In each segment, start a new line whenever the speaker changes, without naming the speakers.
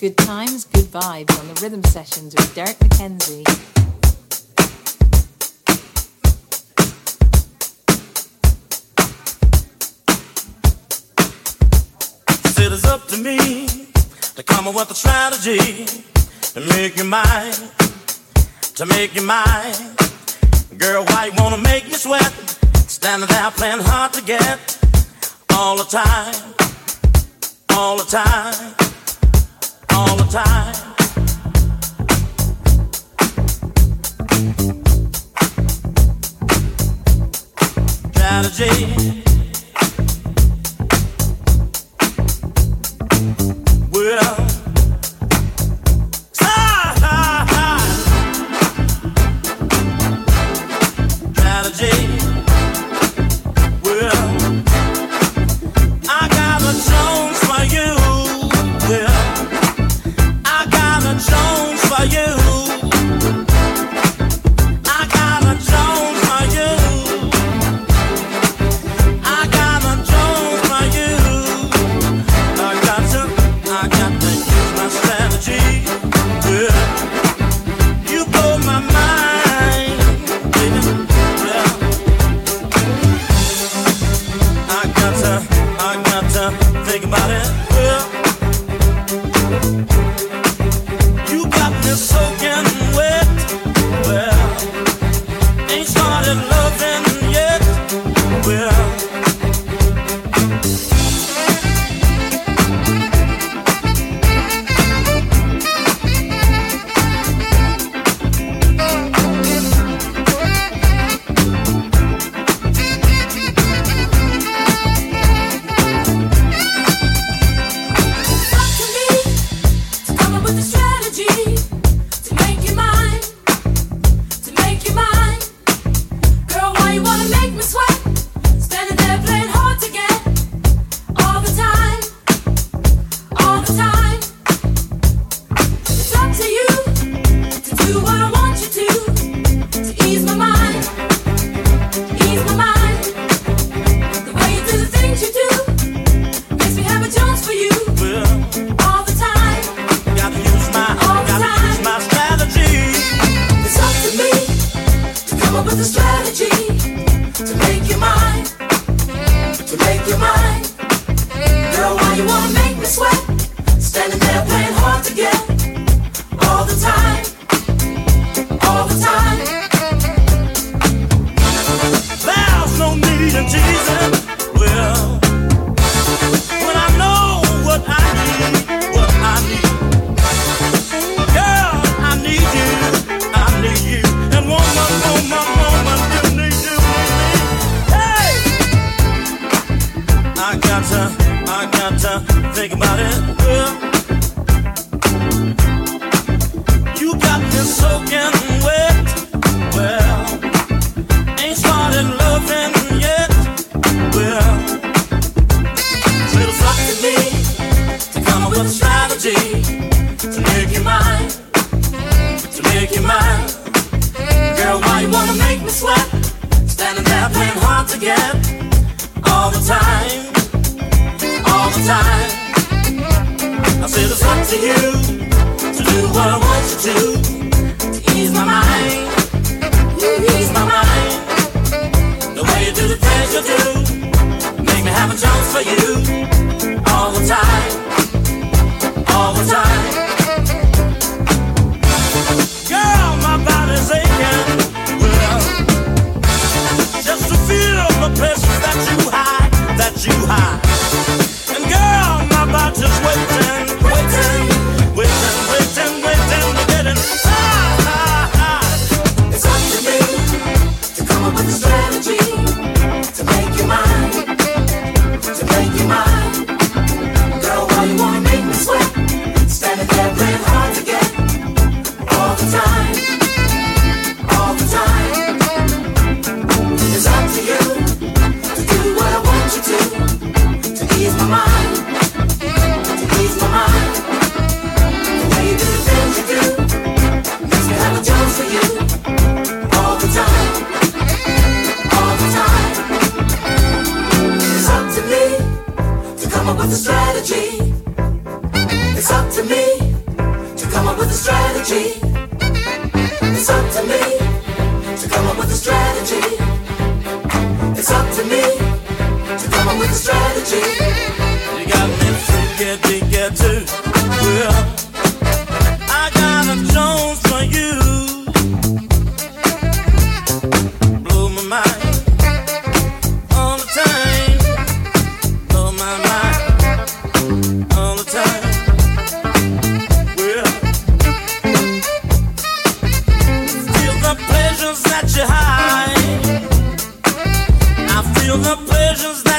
Good times, good vibes on the rhythm sessions with Derrick McKenzie.
it is up to me to come up with a strategy to make you mine, to make you mine. Girl, why you wanna make me sweat? Standing there playing hard to get all the time, all the time strategy.
do. Get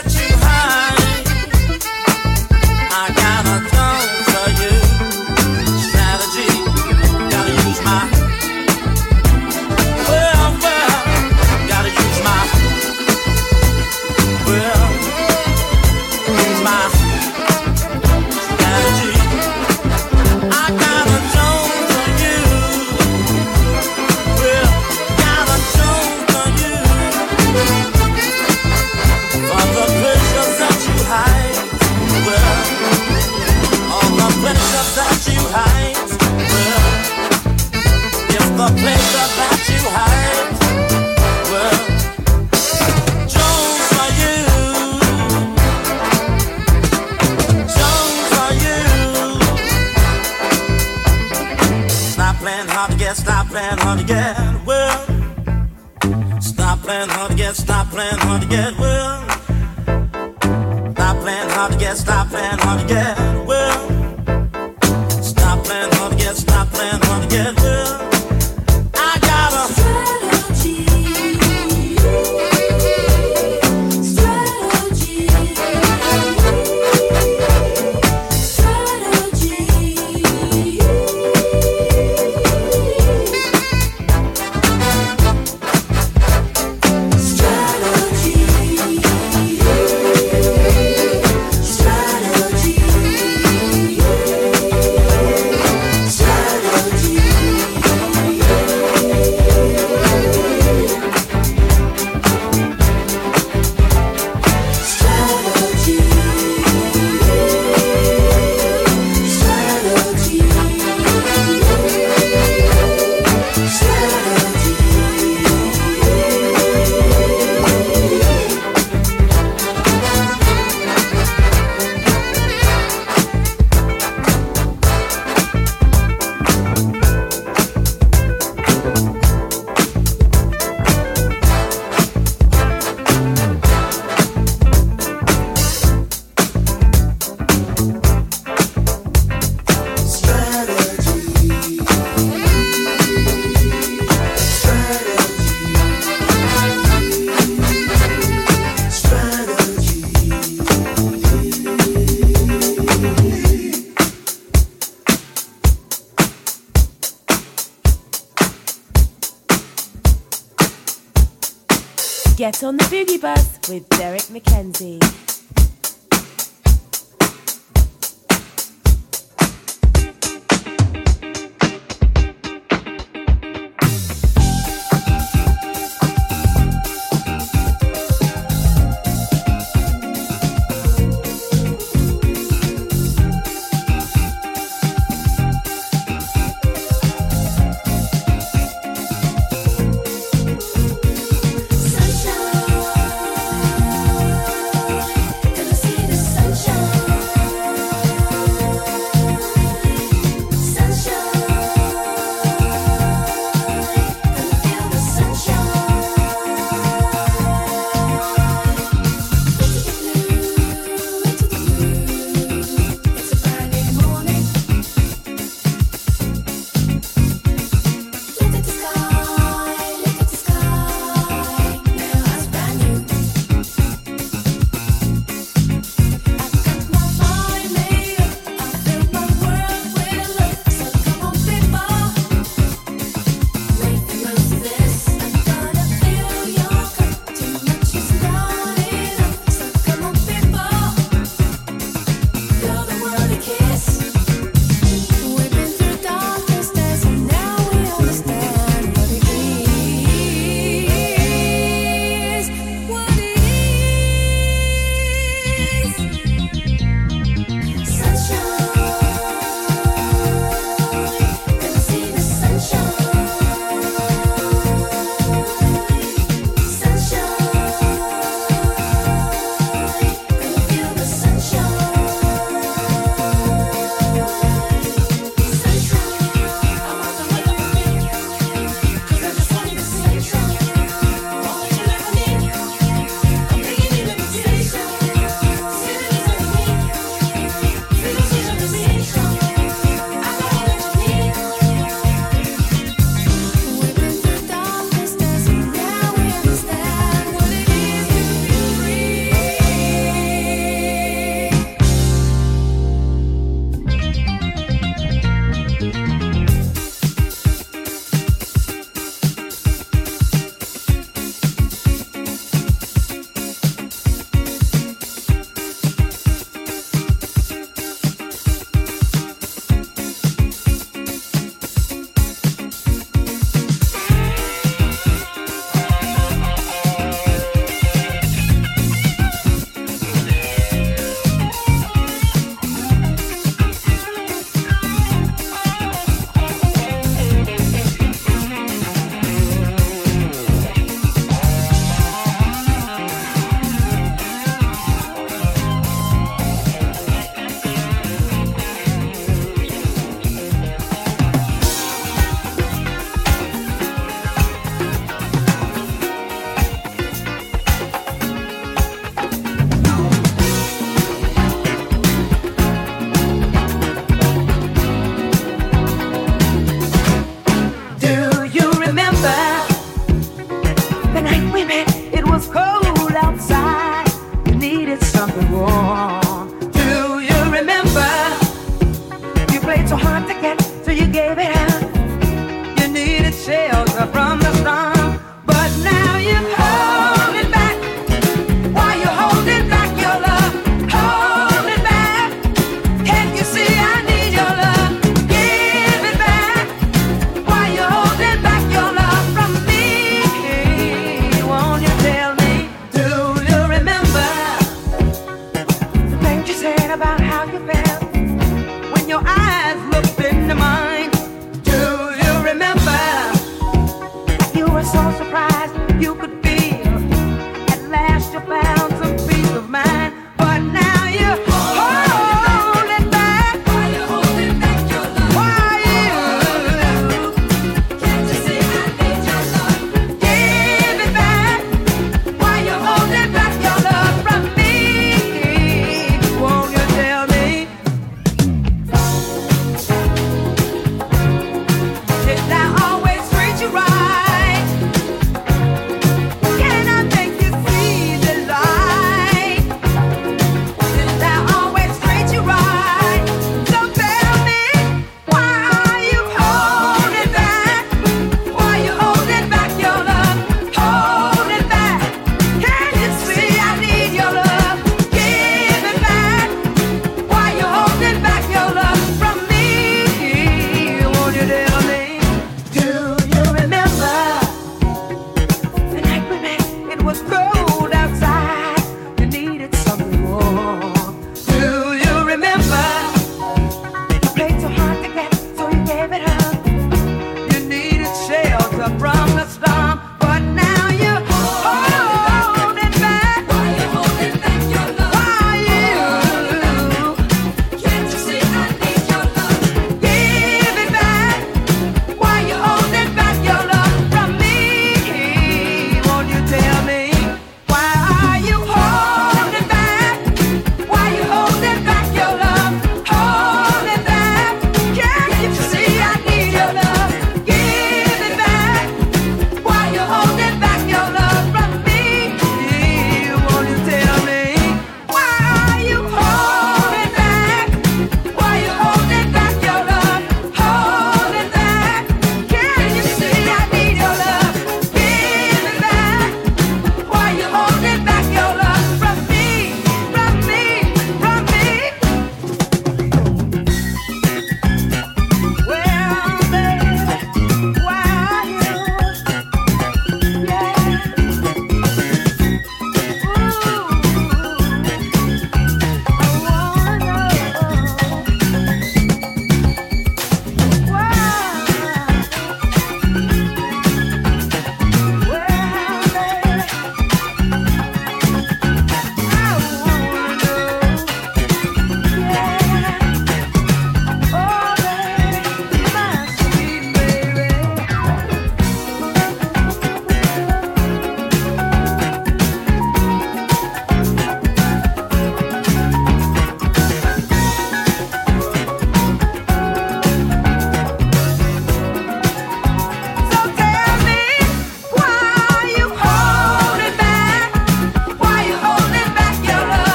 with
Derrick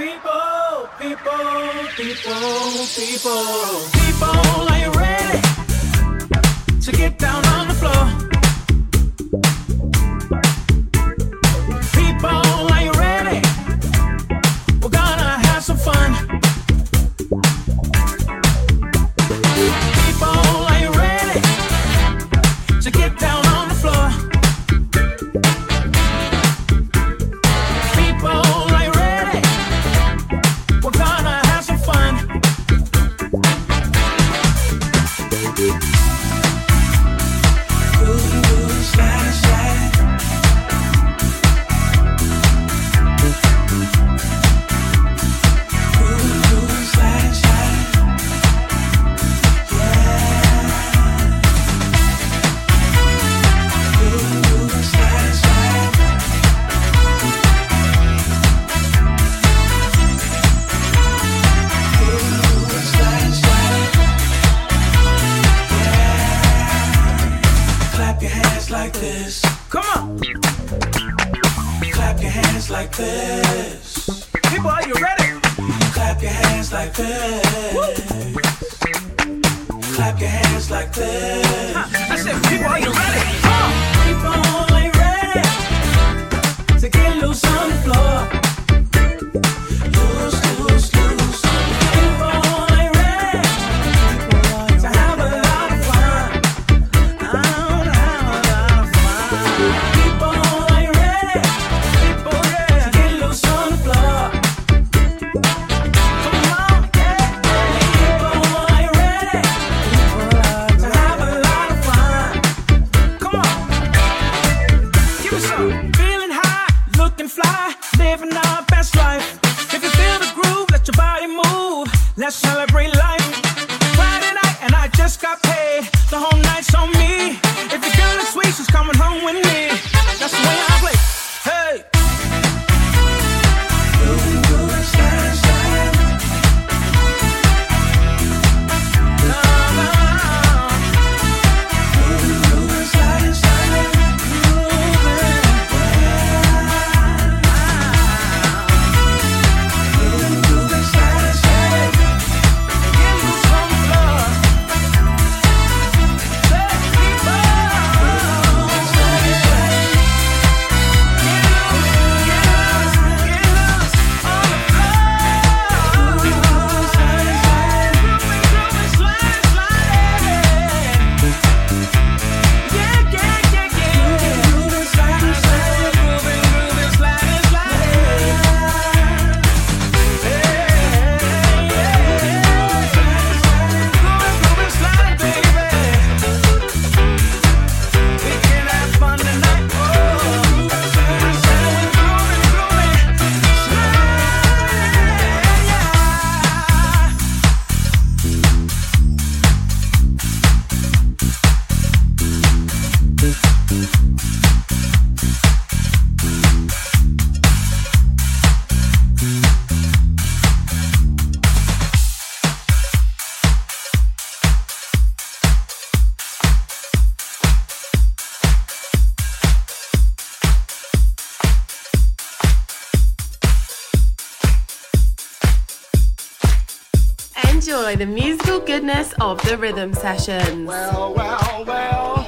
People, people, people, people, people, are you ready to get down?
enjoy the musical goodness of the rhythm sessions.
Well, well, well.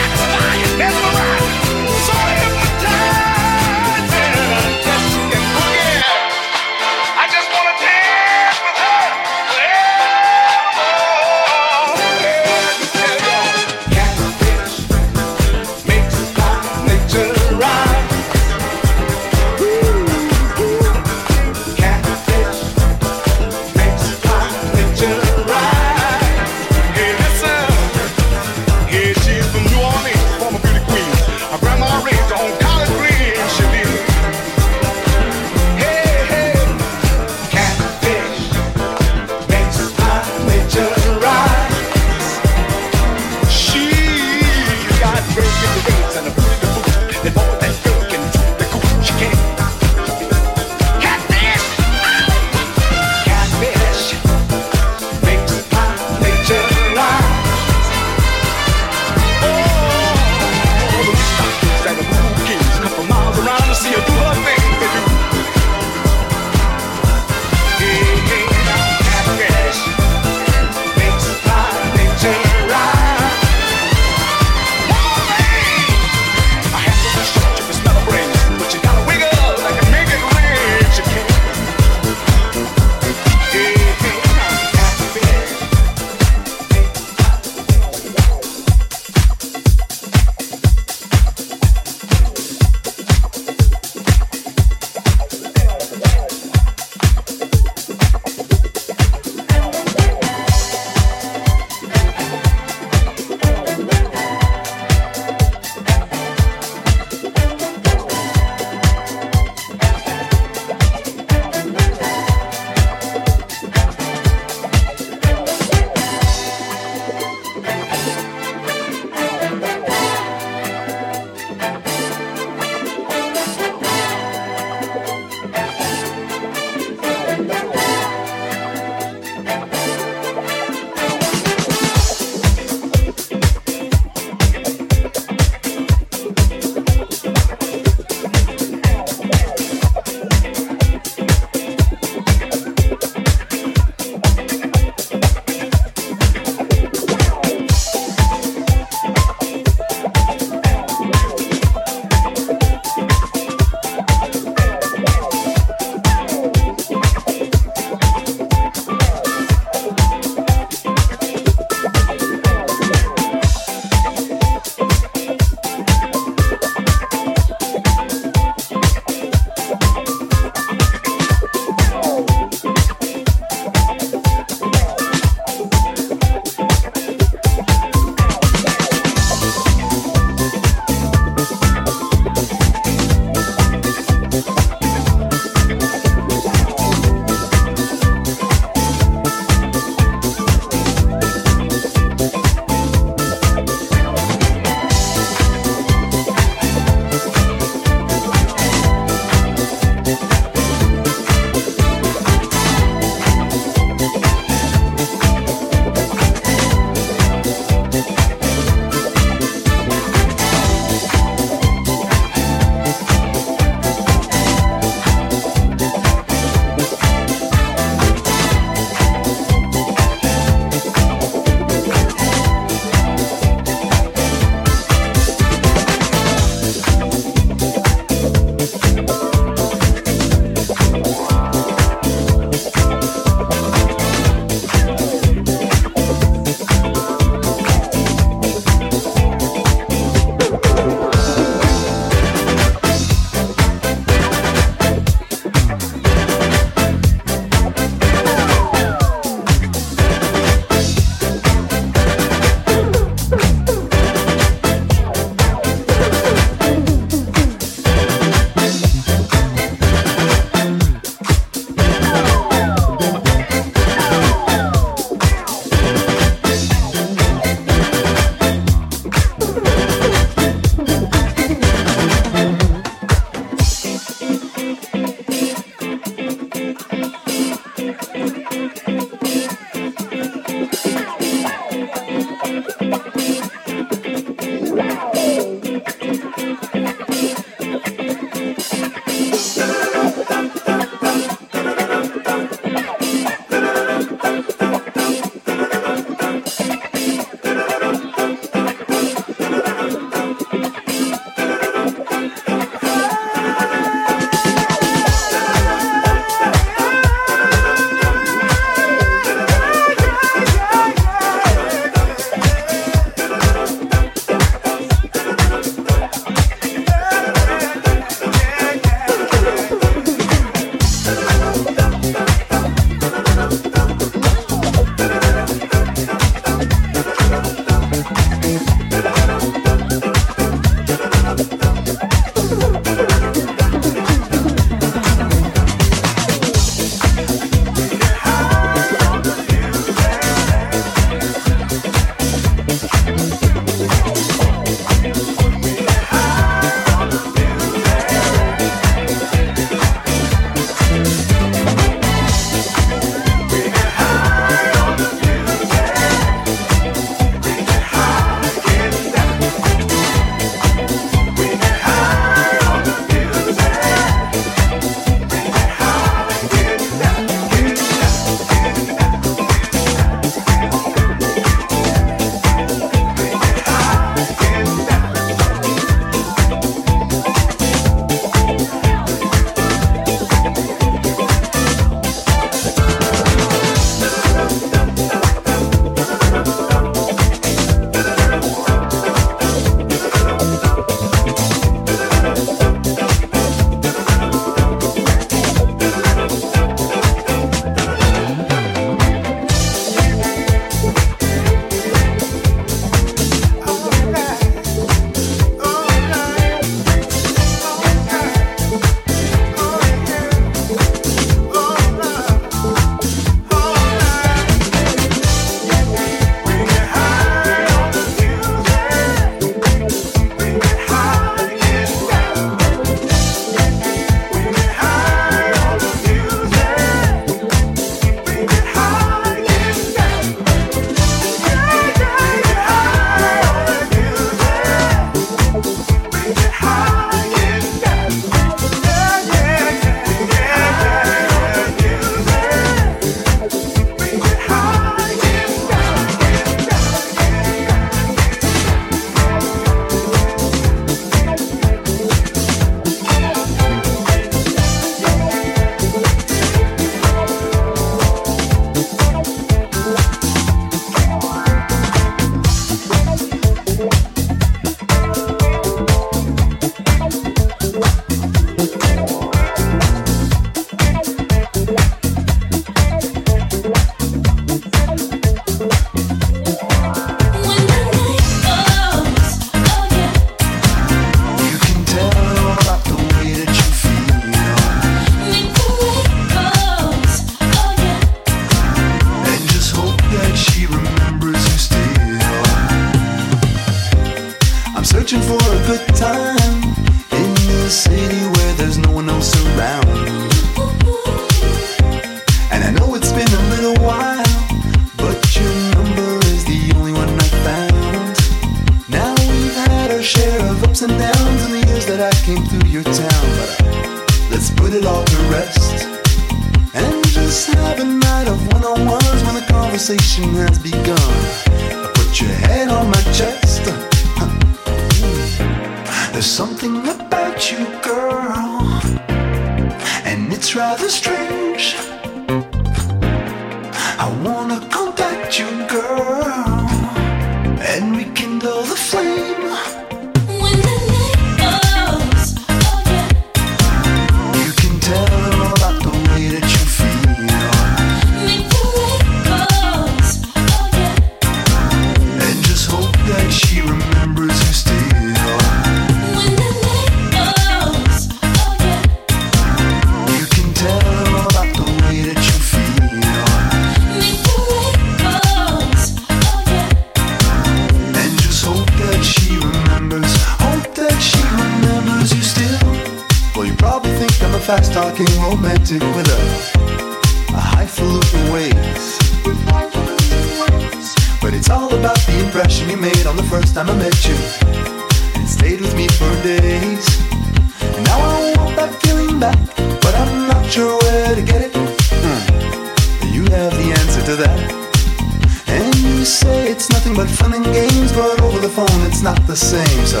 You say it's nothing but fun and games, but over the phone it's not the same. So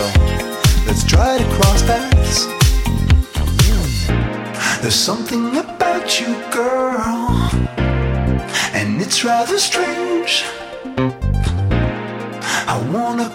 let's try to cross paths. There's something about you, girl, and it's rather strange. I wanna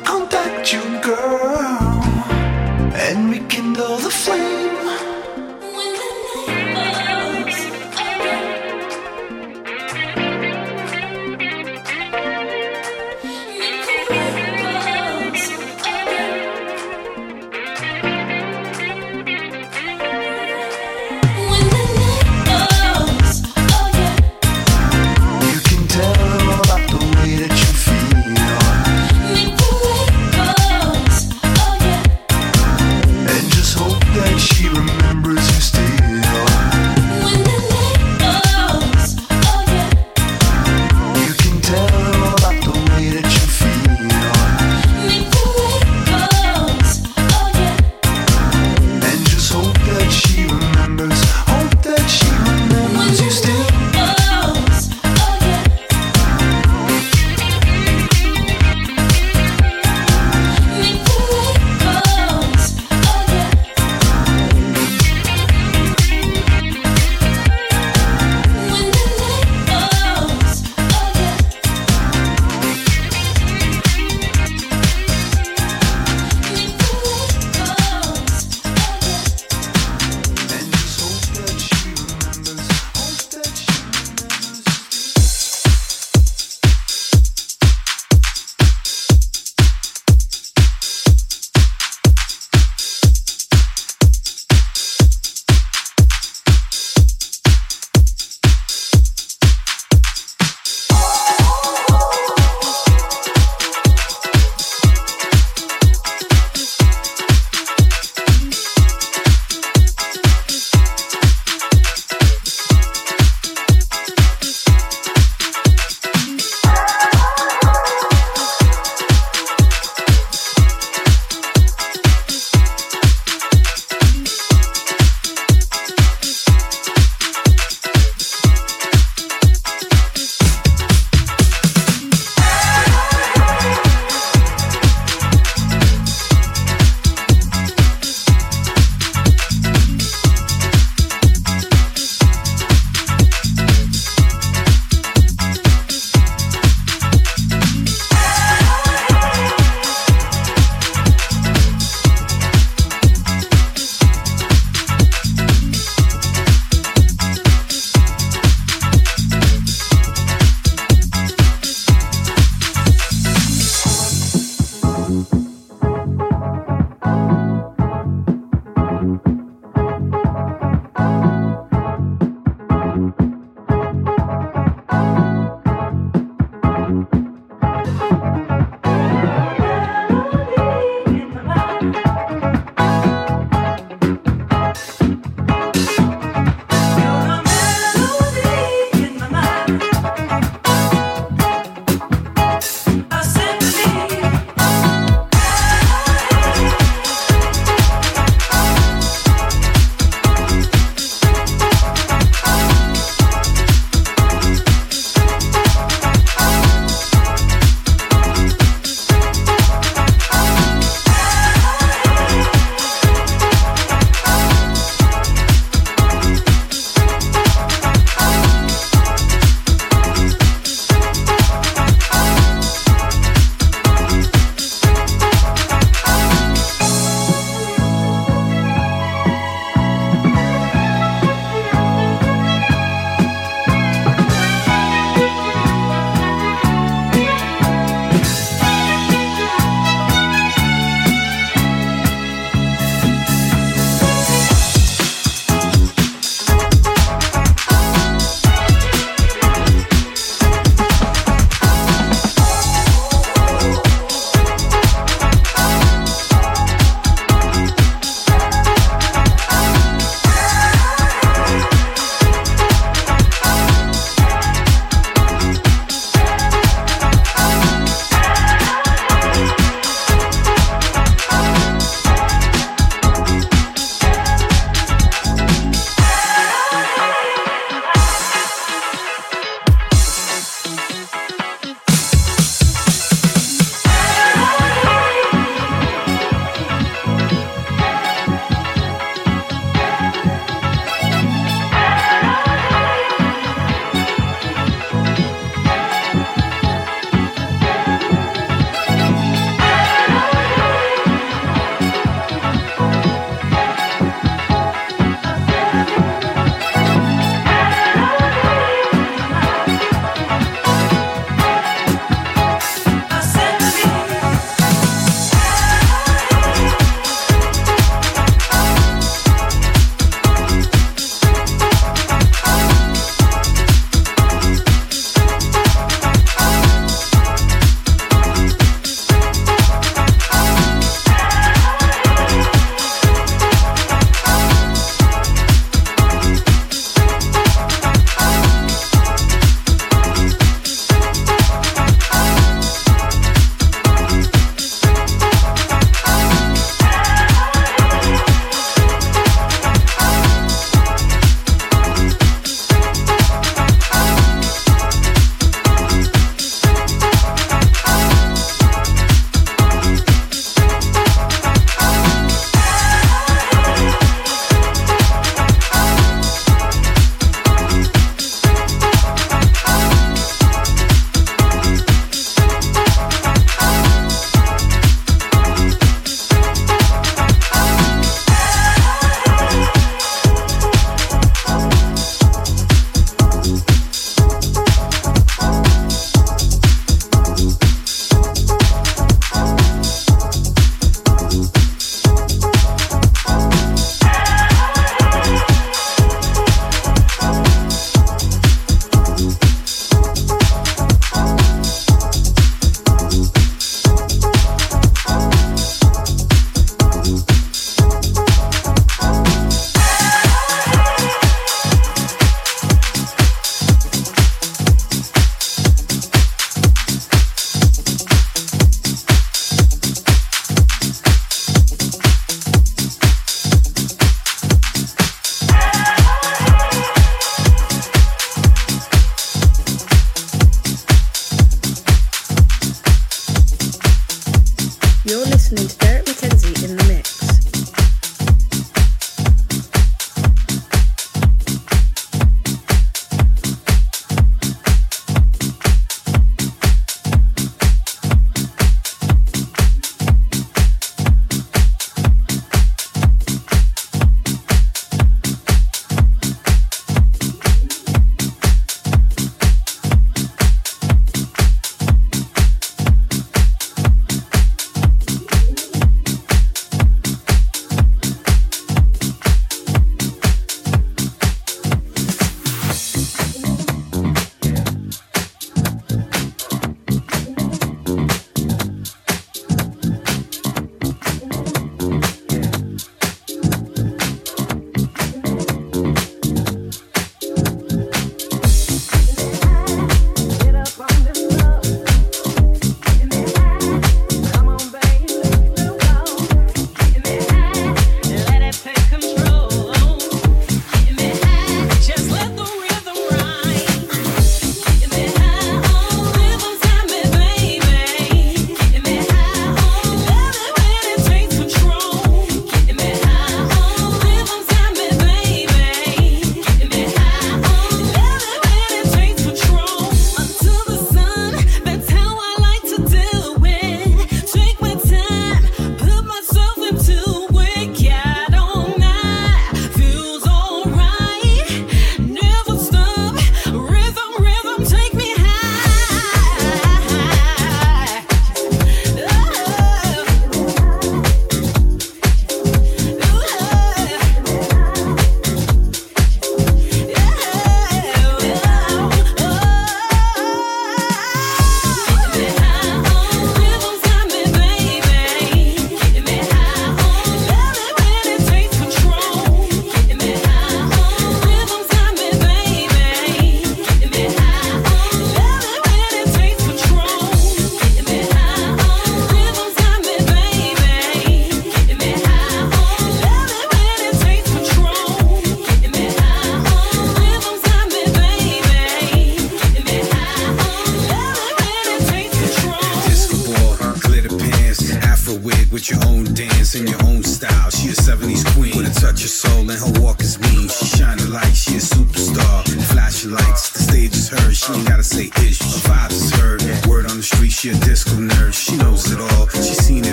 listening to